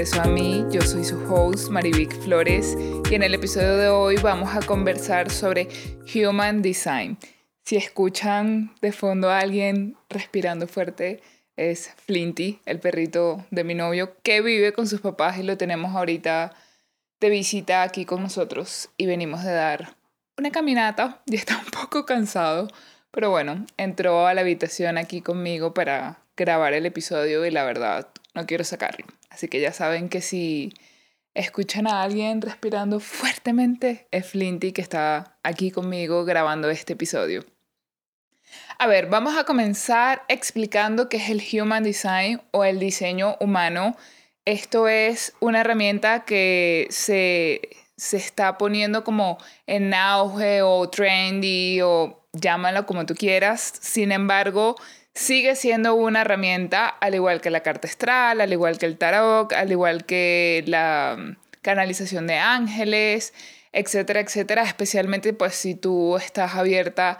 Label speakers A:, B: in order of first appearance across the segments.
A: Regreso a mí. Yo soy su host, Marivic Flores, y en el episodio de hoy vamos a conversar sobre Human Design. Si escuchan de fondo a alguien respirando fuerte, es Flinty, el perrito de mi novio, que vive con sus papás y lo tenemos ahorita de visita aquí con nosotros y venimos de dar una caminata y está un poco cansado, pero bueno, entró a la habitación aquí conmigo para grabar el episodio y la verdad no quiero sacarlo. Así que ya saben que si escuchan a alguien respirando fuertemente, es Flinty que está aquí conmigo grabando este episodio. A ver, vamos a comenzar explicando qué es el Human Design o el diseño humano. Esto es una herramienta que se, se está poniendo como en auge o trendy o llámalo como tú quieras. Sin embargo, sigue siendo una herramienta, al igual que la carta astral, al igual que el tarot, al igual que la mm, canalización de ángeles, etcétera, etcétera, especialmente pues si tú estás abierta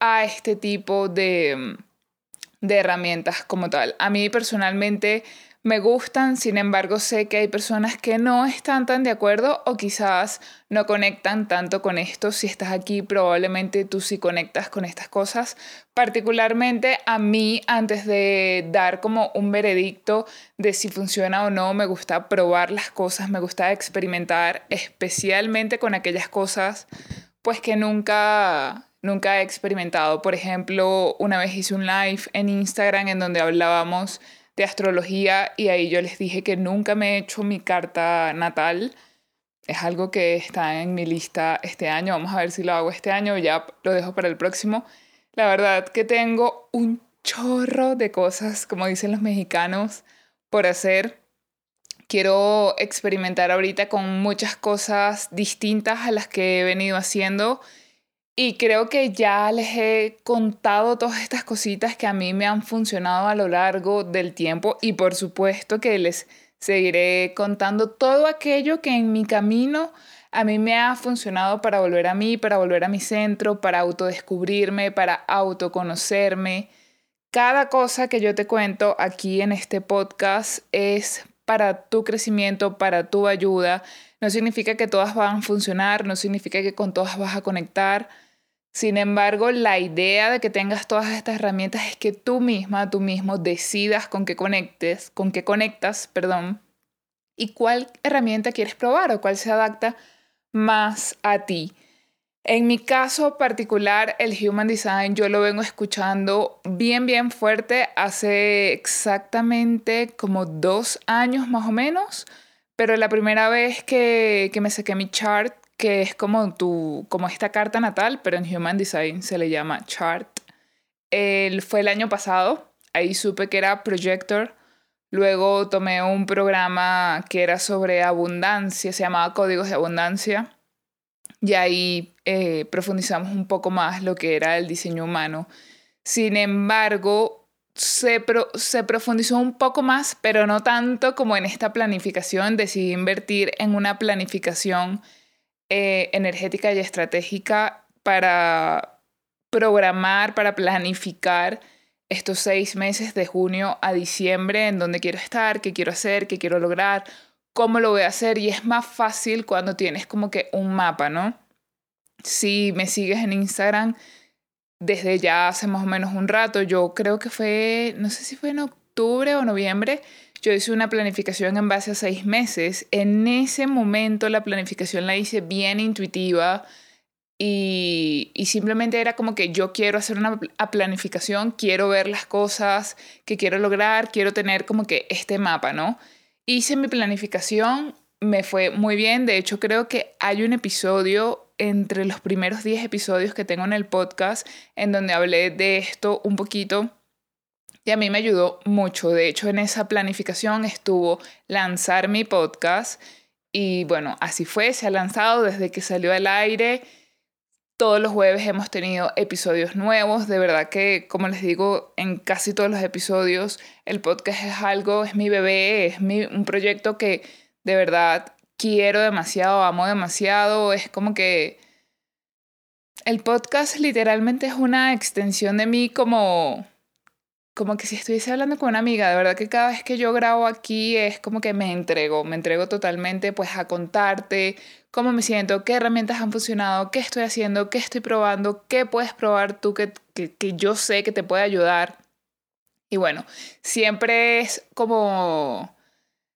A: a este tipo de, mm, de herramientas como tal. A mí personalmente me gustan, sin embargo sé que hay personas que no están tan de acuerdo o quizás no conectan tanto con esto. Si estás aquí probablemente tú sí conectas con estas cosas. Particularmente a mí antes de dar como un veredicto de si funciona o no, me gusta probar las cosas, me gusta experimentar, especialmente con aquellas cosas pues que nunca nunca he experimentado. Por ejemplo, una vez hice un live en Instagram en donde hablábamos de astrología y ahí yo les dije que nunca me he hecho mi carta natal. Es algo que está en mi lista este año. Vamos a ver si lo hago este año, ya lo dejo para el próximo. La verdad que tengo un chorro de cosas, como dicen los mexicanos, por hacer. Quiero experimentar ahorita con muchas cosas distintas a las que he venido haciendo y creo que ya les he contado todas estas cositas que a mí me han funcionado a lo largo del tiempo y por supuesto que les seguiré contando todo aquello que en mi camino a mí me ha funcionado para volver a mí, para volver a mi centro, para autodescubrirme, para autoconocerme. Cada cosa que yo te cuento aquí en este podcast es para tu crecimiento, para tu ayuda. No significa que todas van a funcionar, no significa que con todas vas a conectar sin embargo, la idea de que tengas todas estas herramientas es que tú misma, tú mismo decidas con qué conectes, con qué conectas, perdón, y cuál herramienta quieres probar o cuál se adapta más a ti. En mi caso particular, el Human Design yo lo vengo escuchando bien, bien fuerte hace exactamente como dos años más o menos, pero la primera vez que, que me saqué mi chart que es como, tu, como esta carta natal, pero en Human Design se le llama chart. El, fue el año pasado, ahí supe que era Projector. Luego tomé un programa que era sobre abundancia, se llamaba Códigos de Abundancia. Y ahí eh, profundizamos un poco más lo que era el diseño humano. Sin embargo, se, se profundizó un poco más, pero no tanto como en esta planificación. Decidí invertir en una planificación eh, energética y estratégica para programar, para planificar estos seis meses de junio a diciembre en donde quiero estar, qué quiero hacer, qué quiero lograr, cómo lo voy a hacer y es más fácil cuando tienes como que un mapa, ¿no? Si me sigues en Instagram desde ya hace más o menos un rato, yo creo que fue, no sé si fue en octubre o noviembre, yo hice una planificación en base a seis meses. En ese momento la planificación la hice bien intuitiva y, simplemente era como que yo quiero hacer una planificación, quiero ver las cosas que quiero lograr, quiero tener como que este mapa, ¿no? Hice mi planificación, me fue muy bien. De hecho, creo que hay un episodio entre los primeros 10 episodios que tengo en el podcast en donde hablé de esto un poquito y a mí me ayudó mucho. De hecho, en esa planificación estuvo lanzar mi podcast y bueno, así fue, se ha lanzado desde que salió al aire. Todos los jueves hemos tenido episodios nuevos. De verdad que, como les digo, en casi todos los episodios el podcast es algo, es mi bebé, es mi, un proyecto que de verdad quiero demasiado, amo demasiado. Es como que el podcast literalmente es una extensión de mí como como que si estuviese hablando con una amiga, de verdad que cada vez que yo grabo aquí es como que me entrego, me entrego totalmente pues a contarte cómo me siento, qué herramientas han funcionado, qué estoy haciendo, qué estoy probando, qué puedes probar tú que, que, que yo sé que te puede ayudar. Y bueno, siempre es como,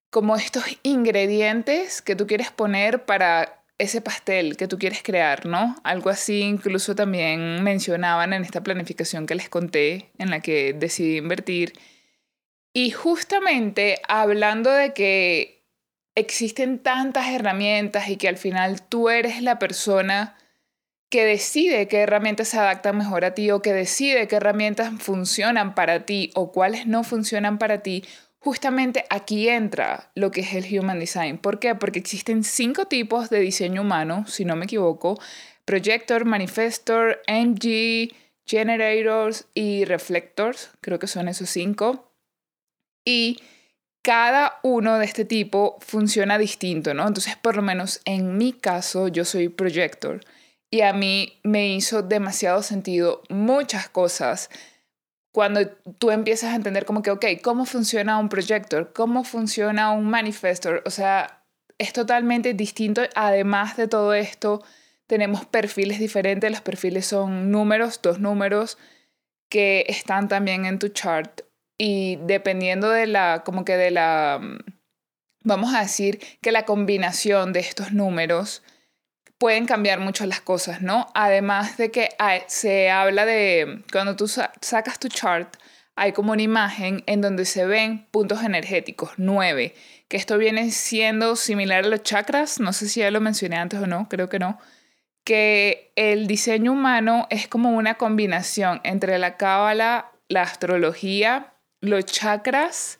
A: como estos ingredientes que tú quieres poner para ese pastel que tú quieres crear, ¿no? Algo así incluso también mencionaban en esta planificación que les conté, en la que decidí invertir. Y justamente hablando de que existen tantas herramientas y que al final tú eres la persona que decide qué herramientas se adaptan mejor a ti o que decide qué herramientas funcionan para ti o cuáles no funcionan para ti, justamente aquí entra lo que es el Human Design. ¿Por qué? Porque existen cinco tipos de diseño humano, si no me equivoco, Projector, Manifestor, MG, Generators y Reflectors, creo que son esos cinco. Y cada uno de este tipo funciona distinto, ¿no? Entonces, por lo menos en mi caso, yo soy Projector y a mí me hizo demasiado sentido muchas cosas cuando tú empiezas a entender como que, ok, ¿cómo funciona un projector? ¿Cómo funciona un manifestor? O sea, es totalmente distinto. Además de todo esto, tenemos perfiles diferentes. Los perfiles son números, dos números que están también en tu chart. Y dependiendo de la, como que de la, vamos a decir que la combinación de estos números pueden cambiar mucho las cosas, ¿no? Además de que se habla de, cuando tú sacas tu chart, hay como una imagen en donde se ven puntos energéticos, nueve, que esto viene siendo similar a los chakras, no sé si ya lo mencioné antes o no, creo que no, que el diseño humano es como una combinación entre la cábala, la astrología, los chakras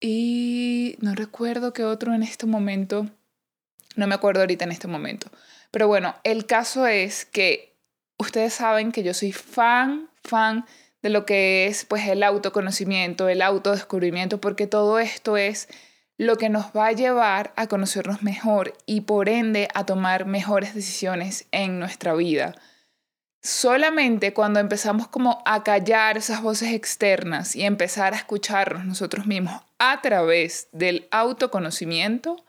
A: y no recuerdo qué otro en este momento, no me acuerdo ahorita en este momento, pero bueno, el caso es que ustedes saben que yo soy fan, fan de lo que es pues el autoconocimiento, el autodescubrimiento, porque todo esto es lo que nos va a llevar a conocernos mejor y por ende a tomar mejores decisiones en nuestra vida. Solamente cuando empezamos como a callar esas voces externas y empezar a escucharnos nosotros mismos a través del autoconocimiento,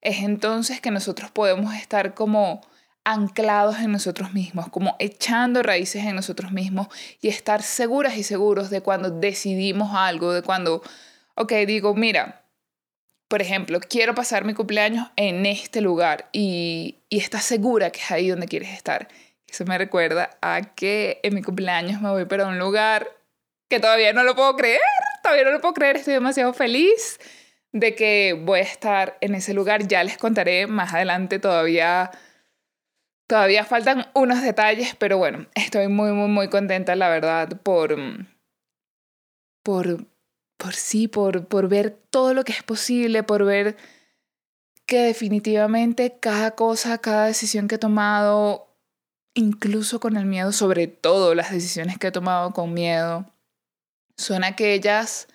A: es entonces que nosotros podemos estar como anclados en nosotros mismos, como echando raíces en nosotros mismos y estar seguras y seguros de cuando decidimos algo, de cuando, ok, digo, mira, por ejemplo, quiero pasar mi cumpleaños en este lugar y, y estás segura que es ahí donde quieres estar. Eso me recuerda a que en mi cumpleaños me voy para un lugar que todavía no lo puedo creer, todavía no lo puedo creer, estoy demasiado feliz de que voy a estar en ese lugar. Ya les contaré más adelante todavía. Todavía faltan unos detalles, pero bueno, estoy muy, muy, muy contenta, la verdad, por, por, por sí, por, por ver todo lo que es posible, por ver que definitivamente cada cosa, cada decisión que he tomado, incluso con el miedo, sobre todo las decisiones que he tomado con miedo, son aquellas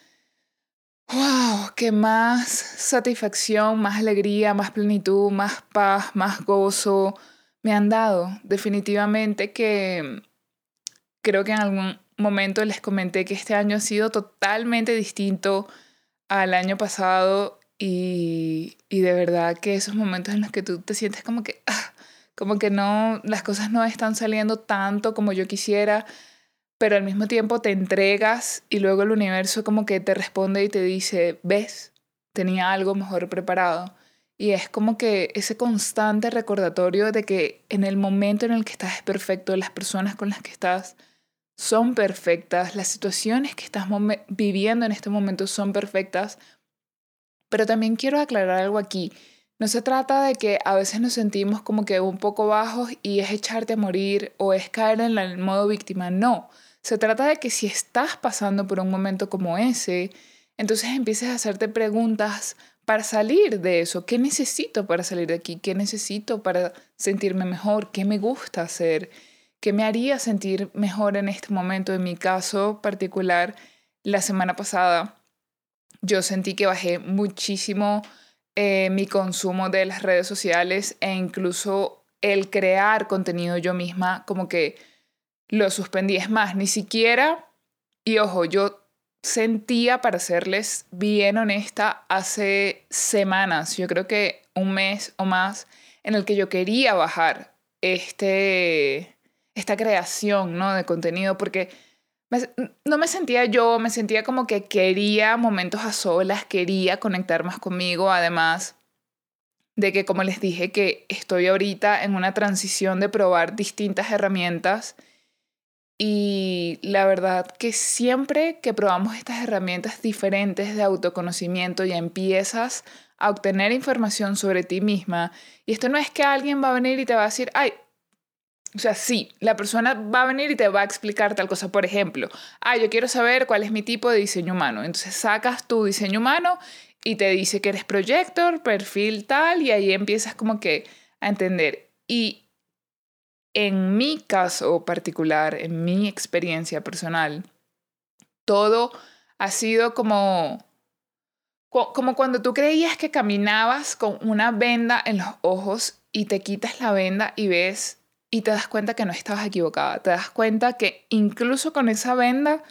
A: wow, que más satisfacción, más alegría, más plenitud, más paz, más gozo me han dado. Definitivamente que creo que en algún momento les comenté que este año ha sido totalmente distinto al año pasado y, y de verdad que esos momentos en los que tú te sientes como que, ah, como que no, las cosas no están saliendo tanto como yo quisiera, pero al mismo tiempo te entregas y luego el universo como que te responde y te dice, ves, tenía algo mejor preparado. Y es como que ese constante recordatorio de que en el momento en el que estás es perfecto, las personas con las que estás son perfectas, las situaciones que estás viviendo en este momento son perfectas. Pero también quiero aclarar algo aquí. No se trata de que a veces nos sentimos como que un poco bajos y es echarte a morir o es caer en el modo víctima. No, se trata de que si estás pasando por un momento como ese, entonces empieces a hacerte preguntas para salir de eso. ¿Qué necesito para salir de aquí? ¿Qué necesito para sentirme mejor? ¿Qué me gusta hacer? ¿Qué me haría sentir mejor en este momento? En mi caso particular, la semana pasada, yo sentí que bajé muchísimo eh, mi consumo de las redes sociales e incluso el crear contenido yo misma, como que lo suspendí. Es más, ni siquiera, y ojo, yo sentía, para serles bien honesta, hace semanas, yo creo que un mes o más, en el que yo quería bajar este, esta creación ¿no? de contenido, porque no me sentía yo, me sentía como que quería momentos a solas, quería conectar más conmigo, además de que, como les dije, que estoy ahorita en una transición de probar distintas herramientas y la verdad que siempre que probamos estas herramientas diferentes de autoconocimiento y empiezas a obtener información sobre ti misma, y esto no es que alguien va a venir y te va a decir, ay, o sea, sí, la persona va a venir y te va a explicar tal cosa. Por ejemplo, ah, yo quiero saber cuál es mi tipo de diseño humano. Entonces sacas tu diseño humano y te dice que eres projector, perfil tal, y ahí empiezas como que a entender. Y en mi caso particular, en mi experiencia personal, todo ha sido como como cuando tú creías que caminabas con una venda en los ojos y te quitas la venda y ves y te das cuenta que no estabas equivocada. Te das cuenta que incluso con esa venda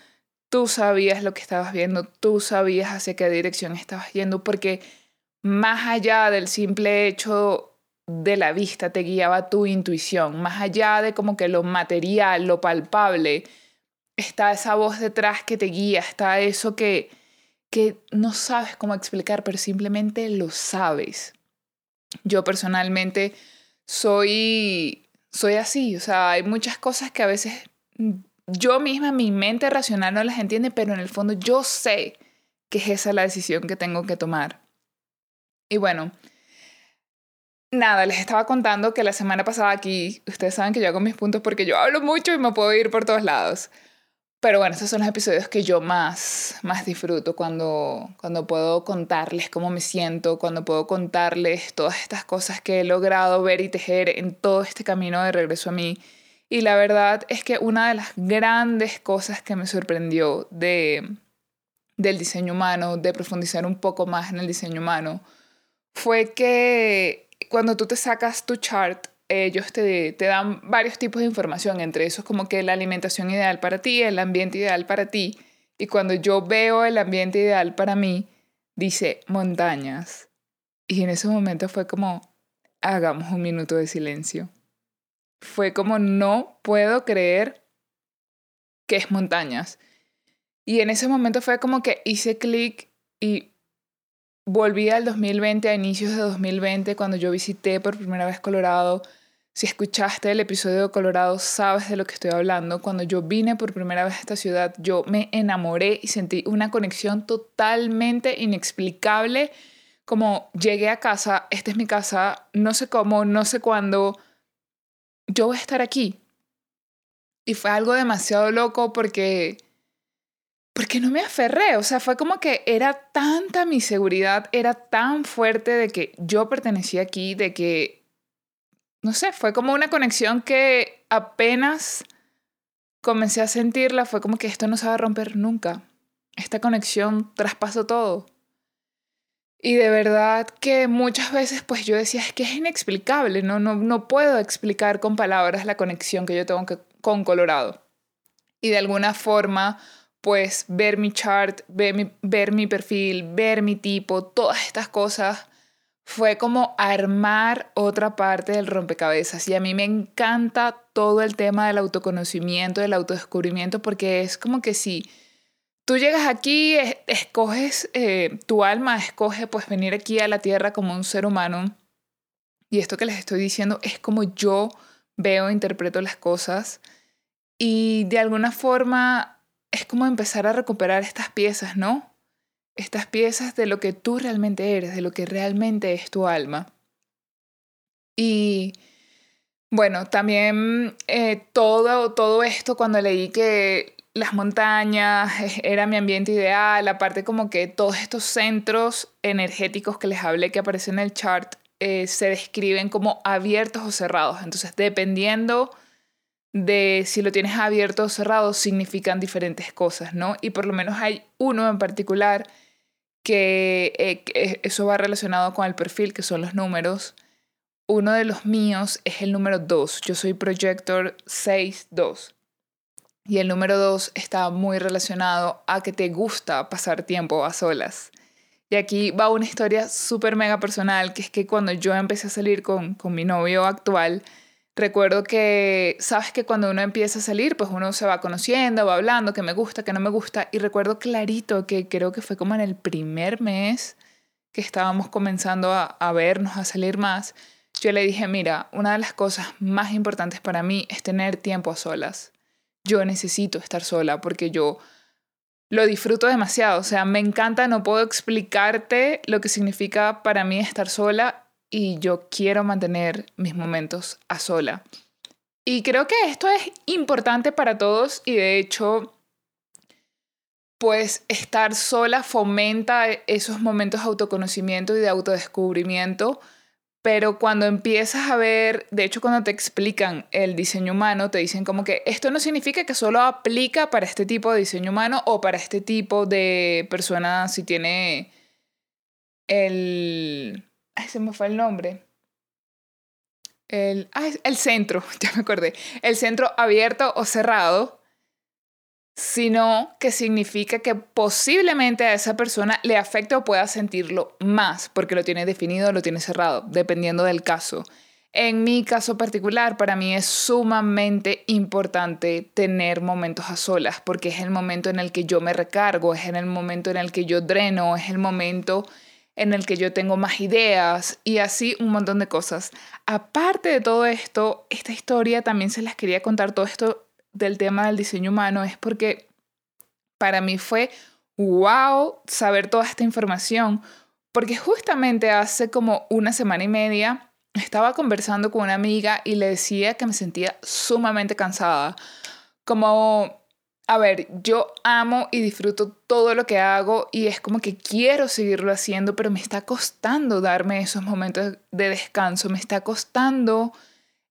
A: tú sabías lo que estabas viendo, tú sabías hacia qué dirección estabas yendo, porque más allá del simple hecho de la vista te guiaba tu intuición, más allá de como que lo material, lo palpable, está esa voz detrás que te guía, está eso que que no sabes cómo explicar, pero simplemente lo sabes. Yo personalmente soy, soy así, o sea, hay muchas cosas que a veces yo misma, mi mente racional no las entiende, pero en el fondo yo sé que es esa la decisión que tengo que tomar. Y bueno, nada, les estaba contando que la semana pasada aquí, ustedes saben que yo hago mis puntos porque yo hablo mucho y me puedo ir por todos lados. Pero bueno, esos son los episodios que yo más, más disfruto cuando, cuando puedo contarles cómo me siento, cuando puedo contarles todas estas cosas que he logrado ver y tejer en todo este camino de regreso a mí. Y la verdad es que una de las grandes cosas que me sorprendió de, del diseño humano, de profundizar un poco más en el diseño humano, fue que cuando tú te sacas tu chart ellos te, te, dan varios tipos de información, entre esos como que la alimentación ideal para ti, el ambiente ideal para ti. Y cuando yo veo el ambiente ideal para mí, dice montañas. Y en ese momento fue como, hagamos un minuto de silencio. Fue como, no puedo creer que es montañas. Y en ese momento fue como que hice clic y volví al 2020, a inicios de 2020, cuando yo visité por primera vez Colorado. Si escuchaste el episodio de Colorado, sabes de lo que estoy hablando. Cuando yo vine por primera vez a esta ciudad, yo me enamoré y sentí una conexión totalmente inexplicable. Como llegué a casa, esta es mi casa, no sé cómo, no sé cuándo, yo voy a estar aquí. Y fue algo demasiado loco porque porque no me aferré, o sea, fue como que era tanta mi seguridad, era tan fuerte de que yo pertenecía aquí, de que, no sé, fue como una conexión que apenas comencé a sentirla, fue como que esto no se va a romper nunca. Esta conexión traspasó todo. Y de verdad que muchas veces pues yo decía, es que es inexplicable, no, no, no puedo explicar con palabras la conexión que yo tengo con Colorado. Y de alguna forma pues ver mi chart, ver mi, ver mi perfil, ver mi tipo, todas estas cosas, fue como armar otra parte del rompecabezas. Y a mí me encanta todo el tema del autoconocimiento, del autodescubrimiento, porque es como que si tú llegas aquí, escoges, eh, tu alma escoge pues venir aquí a la tierra como un ser humano. Y esto que les estoy diciendo es como yo veo, interpreto las cosas. Y de alguna forma es como empezar a recuperar estas piezas, ¿no? Estas piezas de lo que tú realmente eres, de lo que realmente es tu alma. Y bueno, también eh, todo, todo esto cuando leí que las montañas era mi ambiente ideal, aparte como que todos estos centros energéticos que les hablé que aparecen en el chart eh, se describen como abiertos o cerrados. Entonces, dependiendo de si lo tienes abierto o cerrado significan diferentes cosas, ¿no? Y por lo menos hay uno en particular que, eh, eso va relacionado con el perfil, que son los números. Uno de los míos es el número 2. Yo soy Projector 6-2. Y el número dos está muy relacionado a que te gusta pasar tiempo a solas. Y aquí va una historia súper mega personal, que es que cuando yo empecé a salir con, con mi novio actual, recuerdo que, sabes que cuando uno empieza a salir, pues uno se va conociendo, va hablando, que me gusta, que no me gusta. Y recuerdo clarito que creo que fue como en el primer mes que estábamos comenzando a, a vernos, a salir más. Yo le dije, mira, una de las cosas más importantes para mí es tener tiempo a solas. Yo necesito estar sola porque yo lo disfruto demasiado. O sea, me encanta, no puedo explicarte lo que significa para mí estar sola y yo quiero mantener mis momentos a sola. Y creo que esto es importante para todos y de hecho, pues estar sola fomenta esos momentos de autoconocimiento y de autodescubrimiento pero cuando empiezas a ver, de hecho cuando te explican el diseño humano, te dicen como que esto no significa que solo aplica para este tipo de diseño humano o para este tipo de persona si tiene el... Ay, se me fue el nombre. El, el centro, ya me acordé. El centro abierto o cerrado sino que significa que posiblemente a esa persona le afecte o pueda sentirlo más, porque lo tiene definido o lo tiene cerrado, dependiendo del caso. En mi caso particular, para mí es sumamente importante tener momentos a solas, porque es el momento en el que yo me recargo, es en el momento en el que yo dreno, es el momento en el que yo tengo más ideas y así un montón de cosas. Aparte de todo esto, esta historia también se las quería contar todo esto del tema del diseño humano es porque para mí fue wow saber toda esta información, porque justamente hace como una semana y media estaba conversando con una amiga y le decía que me sentía sumamente cansada. Como, a ver, yo amo y disfruto todo lo que hago y es como que quiero seguirlo haciendo, pero me está costando darme esos momentos de descanso, me está costando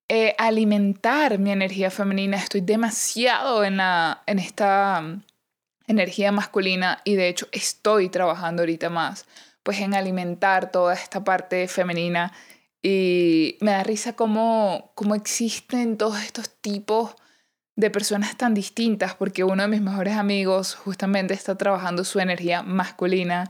A: eh, alimentar mi energía femenina. Estoy demasiado en, la, en esta mm, energía masculina y de hecho estoy trabajando ahorita más pues en alimentar toda esta parte femenina y me da risa cómo, cómo existen todos estos tipos de personas tan distintas porque uno de mis mejores amigos justamente está trabajando su energía masculina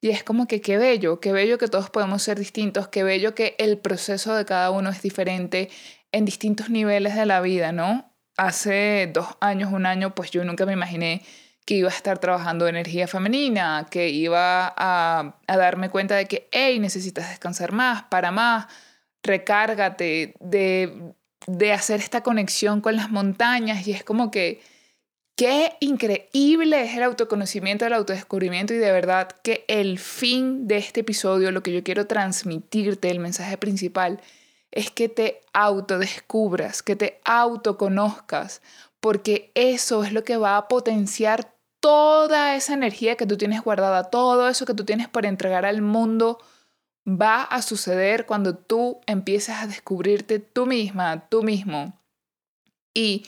A: y es como que qué bello, qué bello que todos podemos ser distintos, qué bello que el proceso de cada uno es diferente, en distintos niveles de la vida, ¿no? Hace dos años, un año, pues yo nunca me imaginé que iba a estar trabajando energía femenina, que iba a, darme cuenta de que, hey, necesitas descansar más, para más, recárgate, de, de hacer esta conexión con las montañas. Y es como que, qué increíble es el autoconocimiento, el autodescubrimiento y de verdad que el fin de este episodio, lo que yo quiero transmitirte, el mensaje principal, es que te autodescubras, que te autoconozcas, porque eso es lo que va a potenciar toda esa energía que tú tienes guardada, todo eso que tú tienes para entregar al mundo, va a suceder cuando tú empieces a descubrirte tú misma, tú mismo. Y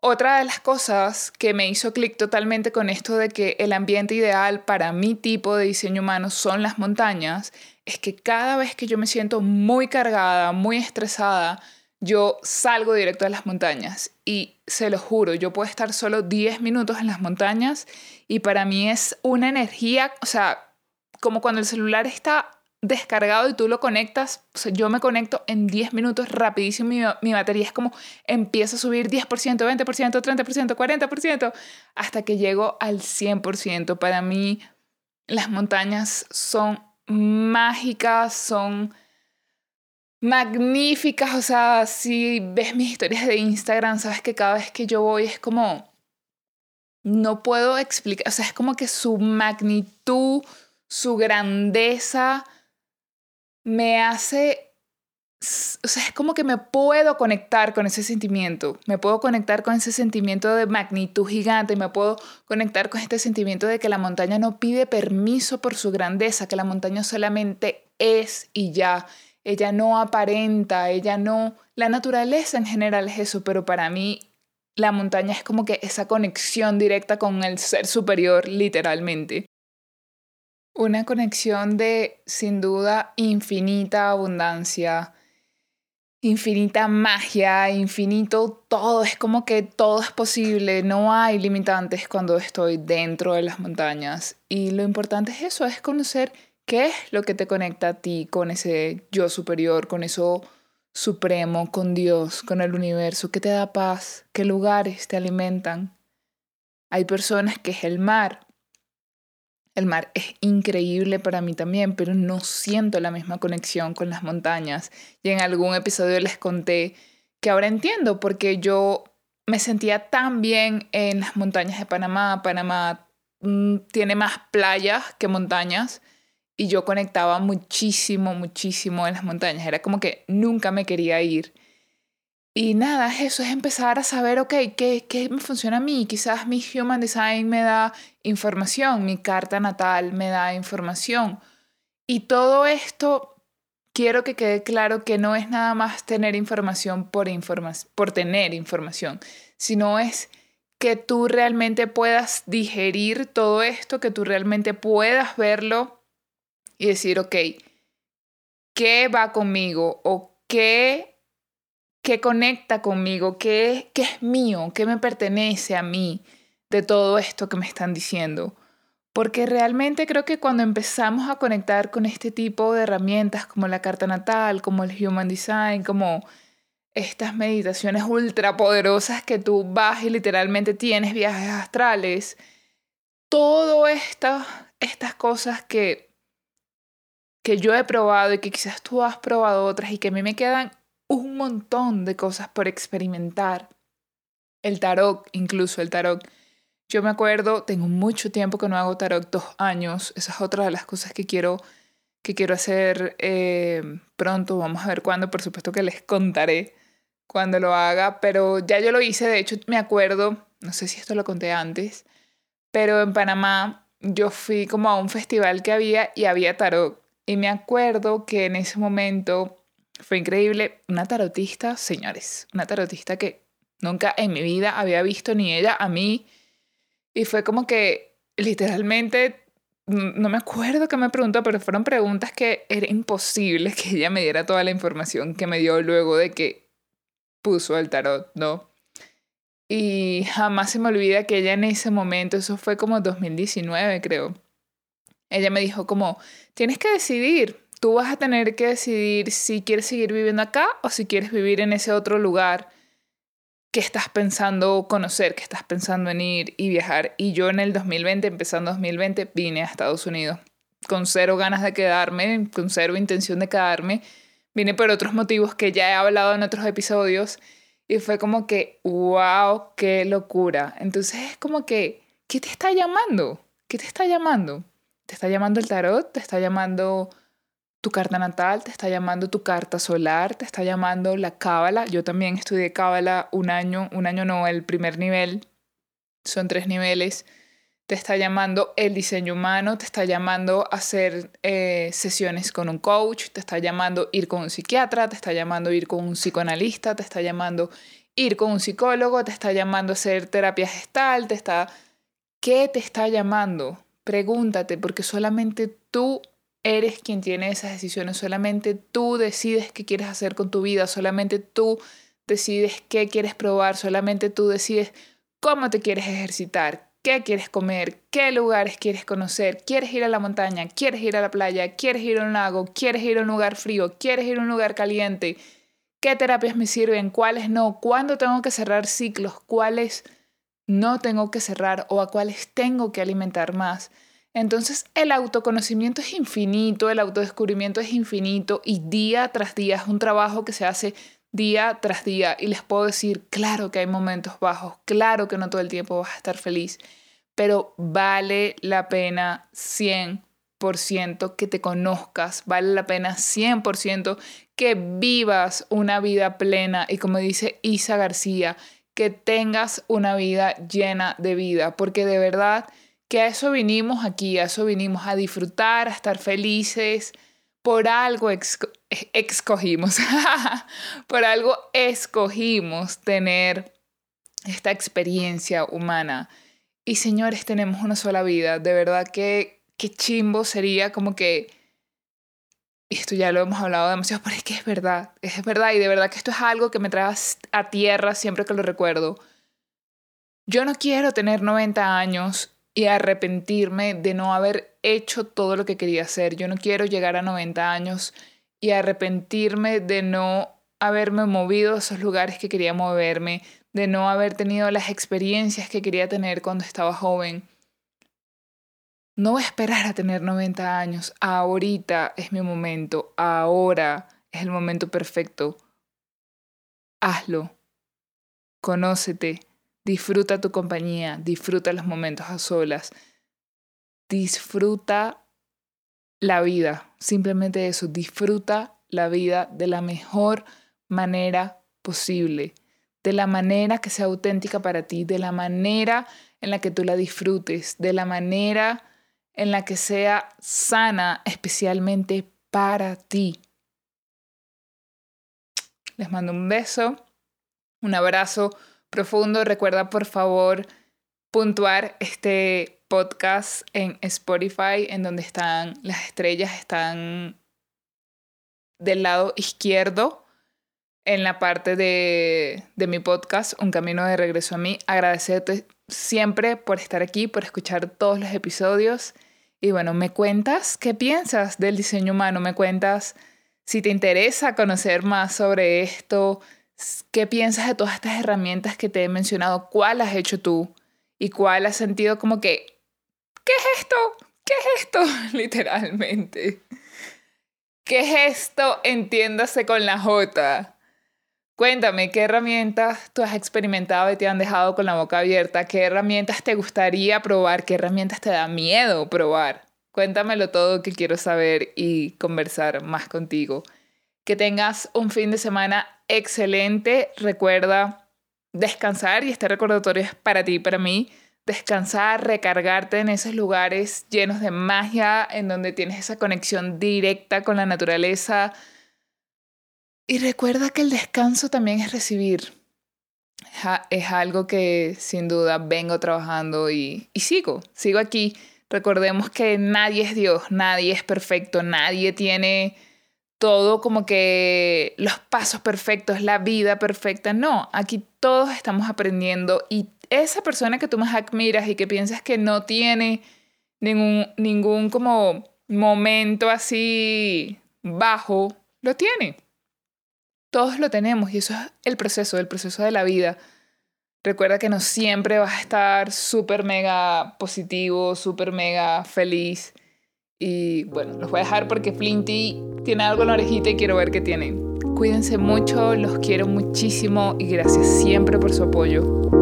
A: otra de las cosas que me hizo clic totalmente con esto de que el ambiente ideal para mi tipo de diseño humano son las montañas, es que cada vez que yo me siento muy cargada, muy estresada, yo salgo directo a las montañas y se lo juro, yo puedo estar solo 10 minutos en las montañas y para mí es una energía, o sea, como cuando el celular está descargado y tú lo conectas, yo me conecto en 10 minutos rapidísimo, mi, mi, batería es como empieza a subir 10%, 20%, 30%, 40%, hasta que llego al 100%. Para mí las montañas son mágicas, son magníficas, o sea, si ves mis historias de Instagram, sabes que cada vez que yo voy es como, no puedo explicar, o sea, es como que su magnitud, su grandeza, me hace, o sea, es como que me puedo conectar con ese sentimiento, me puedo conectar con ese sentimiento de magnitud gigante, me puedo conectar con este sentimiento de que la montaña no pide permiso por su grandeza, que la montaña solamente es y ya, ella no aparenta, ella no, la naturaleza en general es eso, pero para mí la montaña es como que esa conexión directa con el ser superior, literalmente. Una conexión de, sin duda, infinita abundancia. infinita magia, infinito todo, es como que todo es posible, no hay limitantes cuando estoy dentro de las montañas. Y lo importante es eso, es conocer qué es lo que te conecta a ti con ese yo superior, con eso supremo, con Dios, con el universo, qué te da paz, qué lugares te alimentan. Hay personas que es el mar, el mar es increíble para mí también, pero no siento la misma conexión con las montañas. Y en algún episodio les conté que ahora entiendo porque yo me sentía tan bien en las montañas de Panamá. Panamá mm, tiene más playas que montañas y yo conectaba muchísimo, muchísimo en las montañas. Era como que nunca me quería ir. Y nada, eso es empezar a saber, ok, ¿qué, ¿qué me funciona a mí? Quizás mi Human Design me da información, mi carta natal me da información. Y todo esto, quiero que quede claro que no es nada más tener información por, por tener información, sino es que tú realmente puedas digerir todo esto, que tú realmente puedas verlo y decir, ok, ¿qué va conmigo? ¿O qué qué conecta conmigo, qué, qué es mío, qué me pertenece a mí de todo esto que me están diciendo. Porque realmente creo que cuando empezamos a conectar con este tipo de herramientas como la carta natal, como el Human Design, como estas meditaciones ultra poderosas que tú vas y literalmente tienes viajes astrales, todo esto, estas cosas que, que yo he probado y que quizás tú has probado otras y que a mí me quedan un montón de cosas por experimentar. El tarot, incluso el tarot. Yo me acuerdo, tengo mucho tiempo que no hago tarot, dos años. Esa es otra de las cosas que quiero, que quiero hacer eh, pronto. Vamos a ver cuándo, por supuesto que les contaré cuando lo haga. Pero ya yo lo hice, de hecho me acuerdo, no sé si esto lo conté antes, pero en Panamá yo fui como a un festival que había y había tarot. Y me acuerdo que en ese momento fue increíble. Una tarotista, señores, una tarotista que nunca en mi vida había visto ni ella a mí. Y fue como que literalmente, no me acuerdo qué me preguntó, pero fueron preguntas que era imposible que ella me diera toda la información que me dio luego de que puso el tarot, ¿no? Y jamás se me olvida que ella en ese momento, eso fue como 2019 creo, ella me dijo como, tienes que decidir, tú vas a tener que decidir si quieres seguir viviendo acá o si quieres vivir en ese otro lugar que estás pensando conocer, que estás pensando en ir y viajar. Y yo en el 2020, empezando 2020, vine a Estados Unidos con cero ganas de quedarme, con cero intención de quedarme. Vine por otros motivos que ya he hablado en otros episodios y fue como que, wow, qué locura. Entonces es como que, ¿qué te está llamando? ¿Qué te está llamando? ¿Te está llamando el tarot? ¿Te está llamando tu carta natal, te está llamando tu carta solar, te está llamando la cábala. Yo también estudié cábala un año, un año no, el primer nivel, son tres niveles. Te está llamando el diseño humano, te está llamando hacer eh, sesiones con un coach, te está llamando ir con un psiquiatra, te está llamando ir con un psicoanalista, te está llamando ir con un psicólogo, te está llamando hacer terapia gestal, te está... ¿Qué te está llamando? Pregúntate, porque solamente tú eres quien tiene esas decisiones, solamente tú decides qué quieres hacer con tu vida, solamente tú decides qué quieres probar, solamente tú decides cómo te quieres ejercitar, qué quieres comer, qué lugares quieres conocer, quieres ir a la montaña, quieres ir a la playa, quieres ir a un lago, quieres ir a un lugar frío, quieres ir a un lugar caliente, qué terapias me sirven, cuáles no, cuándo tengo que cerrar ciclos, cuáles no tengo que cerrar o a cuáles tengo que alimentar más. Entonces el autoconocimiento es infinito, el autodescubrimiento es infinito y día tras día es un trabajo que se hace día tras día. Y les puedo decir, claro que hay momentos bajos, claro que no todo el tiempo vas a estar feliz, pero vale la pena 100% que te conozcas, vale la pena 100% que vivas una vida plena y como dice Isa García, que tengas una vida llena de vida, porque de verdad que a eso vinimos aquí, a eso vinimos a disfrutar, a estar felices. Por algo escogimos, por algo escogimos tener esta experiencia humana. Y señores, tenemos una sola vida. De verdad que qué chimbo sería como que esto ya lo hemos hablado demasiado, pero es que es verdad, es verdad, y de verdad que esto es algo que me trae a tierra siempre que lo recuerdo. Yo no quiero tener 90 años y arrepentirme de no haber hecho todo lo que quería hacer. Yo no quiero llegar a 90 años y arrepentirme de no haberme movido a esos lugares que quería moverme, de no haber tenido las experiencias que quería tener cuando estaba joven. No voy a esperar a tener 90 años. Ahorita es mi momento. Ahora es el momento perfecto. Hazlo. Conócete. Disfruta tu compañía. Disfruta los momentos a solas. Disfruta la vida. Simplemente eso. Disfruta la vida de la mejor manera posible. De la manera que sea auténtica para ti. De la manera en la que tú la disfrutes. De la manera en la que sea sana especialmente para ti. Les mando un beso, un abrazo profundo. Recuerda por favor puntuar este podcast en Spotify, en donde están las estrellas, están del lado izquierdo en la parte de, de, mi podcast, Un Camino de Regreso a mí. Agradecerte siempre por estar aquí, por escuchar todos los episodios. Y bueno, me cuentas qué piensas del diseño humano, me cuentas si te interesa conocer más sobre esto, qué piensas de todas estas herramientas que te he mencionado, cuál has hecho tú y cuál has sentido como que, ¿qué es esto? ¿Qué es esto? Literalmente. ¿Qué es esto? Entiéndase con la J. Cuéntame, ¿qué herramientas tú has experimentado y te han dejado con la boca abierta? ¿Qué herramientas te gustaría probar? ¿Qué herramientas te da miedo probar? Cuéntamelo todo que quiero saber y conversar más contigo. Que tengas un fin de semana excelente. Recuerda descansar y este recordatorio es para ti, para mí. Descansar, recargarte en esos lugares llenos de magia, en donde tienes esa conexión directa con la naturaleza, y recuerda que el descanso también es recibir. Es algo que sin duda vengo trabajando y, y sigo, sigo aquí. Recordemos que nadie es Dios, nadie es perfecto, nadie tiene todo como que los pasos perfectos, la vida perfecta. No, aquí todos estamos aprendiendo y esa persona que tú más admiras y que piensas que no tiene ningún, ningún como momento así bajo, lo tiene. Todos lo tenemos y eso es el proceso, el proceso de la vida. Recuerda que no siempre vas a estar súper mega positivo, súper mega feliz. Y bueno, los voy a dejar porque Flinty tiene algo en la orejita y quiero ver qué tiene. Cuídense mucho, los quiero muchísimo y gracias siempre por su apoyo.